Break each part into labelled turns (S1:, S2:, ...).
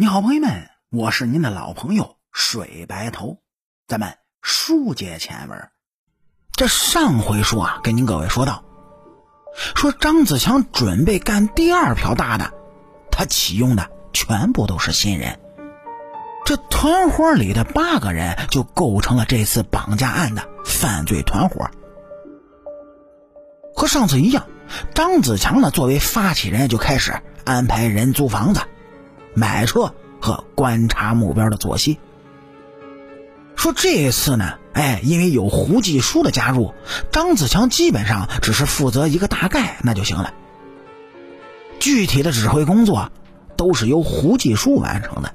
S1: 你好，朋友们，我是您的老朋友水白头，咱们书接前文。这上回书啊，跟您各位说到，说张子强准备干第二票大的，他启用的全部都是新人。这团伙里的八个人就构成了这次绑架案的犯罪团伙。和上次一样，张子强呢作为发起人，就开始安排人租房子。买车和观察目标的作息。说这一次呢，哎，因为有胡继书的加入，张子强基本上只是负责一个大概，那就行了。具体的指挥工作都是由胡继书完成的。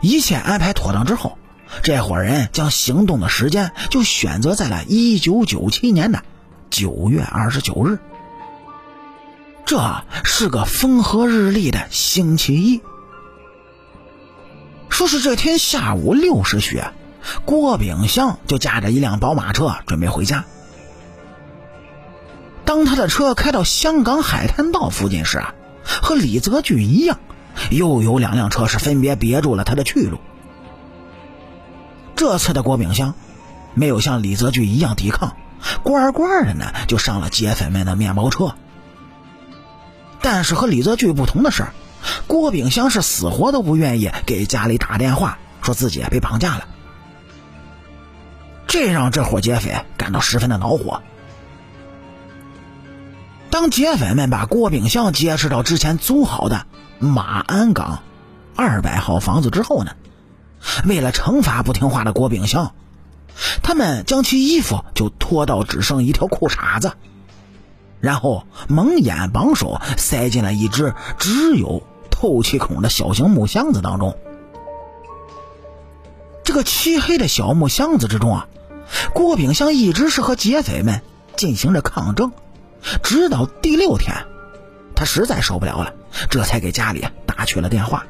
S1: 一切安排妥当之后，这伙人将行动的时间就选择在了一九九七年的九月二十九日。这是个风和日丽的星期一。说是这天下午六时许，郭炳湘就驾着一辆宝马车准备回家。当他的车开到香港海滩道附近时，和李泽钜一样，又有两辆车是分别别住了他的去路。这次的郭炳湘没有像李泽钜一样抵抗，乖乖的呢就上了劫匪们的面包车。但是和李泽钜不同的是，郭炳湘是死活都不愿意给家里打电话，说自己被绑架了。这让这伙劫匪感到十分的恼火。当劫匪们把郭炳湘劫持到之前租好的马鞍岗二百号房子之后呢，为了惩罚不听话的郭炳湘，他们将其衣服就脱到只剩一条裤衩子。然后蒙眼绑手，塞进了一只只有透气孔的小型木箱子当中。这个漆黑的小木箱子之中啊，郭炳湘一直是和劫匪们进行着抗争，直到第六天，他实在受不了了，这才给家里打去了电话。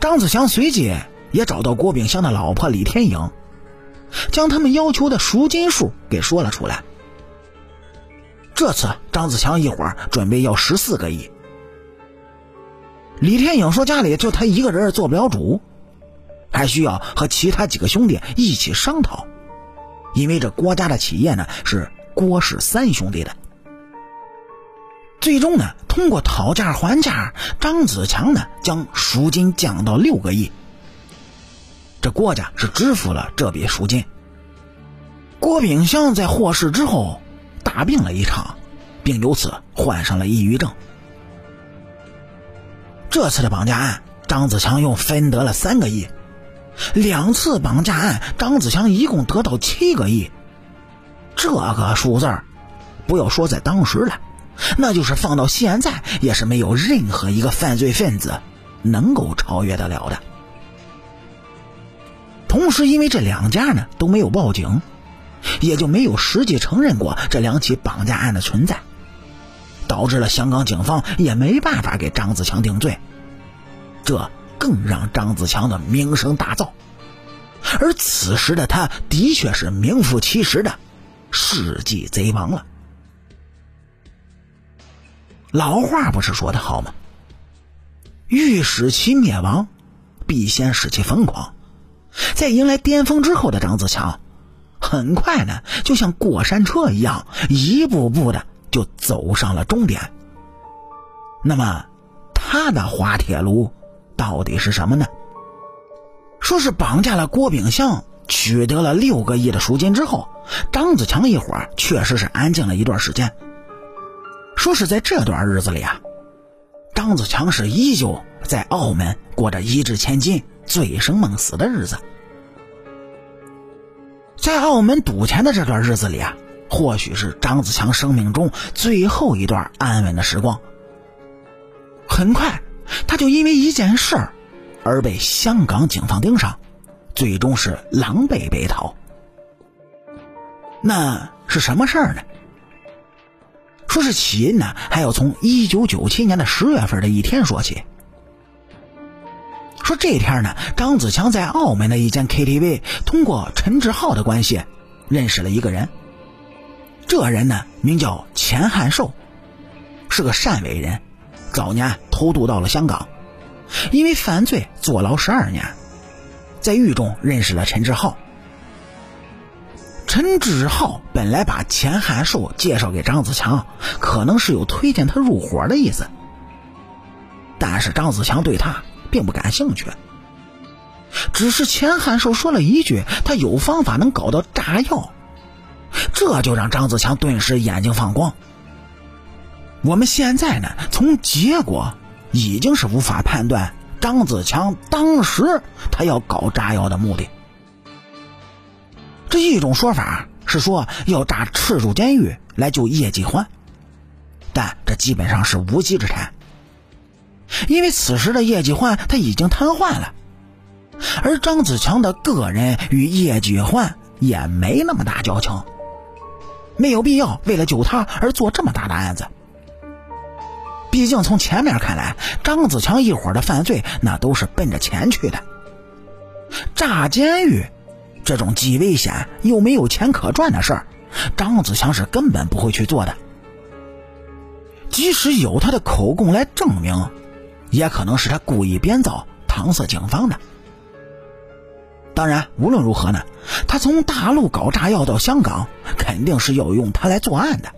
S1: 张子强随即也找到郭炳湘的老婆李天颖，将他们要求的赎金数给说了出来。这次张子强一伙准备要十四个亿。李天颖说家里就他一个人做不了主，还需要和其他几个兄弟一起商讨，因为这郭家的企业呢是郭氏三兄弟的。最终呢，通过讨价还价，张子强呢将赎金降到六个亿。这郭家是支付了这笔赎金。郭炳湘在获释之后。大病了一场，并由此患上了抑郁症。这次的绑架案，张子强又分得了三个亿。两次绑架案，张子强一共得到七个亿。这个数字不要说在当时了，那就是放到现在，也是没有任何一个犯罪分子能够超越得了的。同时，因为这两家呢都没有报警。也就没有实际承认过这两起绑架案的存在，导致了香港警方也没办法给张子强定罪，这更让张子强的名声大噪。而此时的他的确是名副其实的世纪贼王了。老话不是说的好吗？欲使其灭亡，必先使其疯狂。在迎来巅峰之后的张子强。很快呢，就像过山车一样，一步步的就走上了终点。那么，他的滑铁卢到底是什么呢？说是绑架了郭炳湘，取得了六个亿的赎金之后，张子强一伙确实是安静了一段时间。说是在这段日子里啊，张子强是依旧在澳门过着一掷千金、醉生梦死的日子。在澳门赌钱的这段日子里啊，或许是张子强生命中最后一段安稳的时光。很快，他就因为一件事儿而被香港警方盯上，最终是狼狈被逃。那是什么事儿呢？说是起因呢，还要从一九九七年的十月份的一天说起。说这天呢，张子强在澳门的一间 KTV，通过陈志浩的关系，认识了一个人。这人呢，名叫钱汉寿，是个汕尾人，早年偷渡到了香港，因为犯罪坐牢十二年，在狱中认识了陈志浩。陈志浩本来把钱汉寿介绍给张子强，可能是有推荐他入伙的意思，但是张子强对他并不感兴趣。只是钱汉寿说了一句：“他有方法能搞到炸药。”这就让张子强顿时眼睛放光。我们现在呢，从结果已经是无法判断张子强当时他要搞炸药的目的。这一种说法是说要炸赤柱监狱来救叶继欢，但这基本上是无稽之谈，因为此时的叶继欢他已经瘫痪了，而张子强的个人与叶继欢也没那么大交情，没有必要为了救他而做这么大的案子。毕竟从前面看来，张子强一伙的犯罪那都是奔着钱去的，炸监狱。这种既危险又没有钱可赚的事儿，张子强是根本不会去做的。即使有他的口供来证明，也可能是他故意编造搪塞警方的。当然，无论如何呢，他从大陆搞炸药到香港，肯定是要用他来作案的，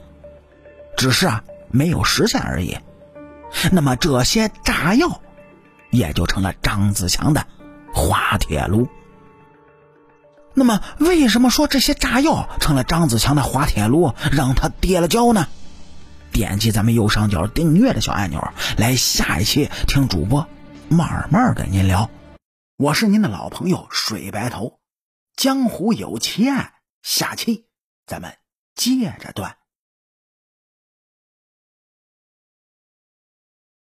S1: 只是啊没有实现而已。那么这些炸药，也就成了张子强的滑铁卢。那么，为什么说这些炸药成了张子强的滑铁卢，让他跌了跤呢？点击咱们右上角订阅的小按钮，来下一期听主播慢慢跟您聊。我是您的老朋友水白头，江湖有奇案，下期咱们接着断。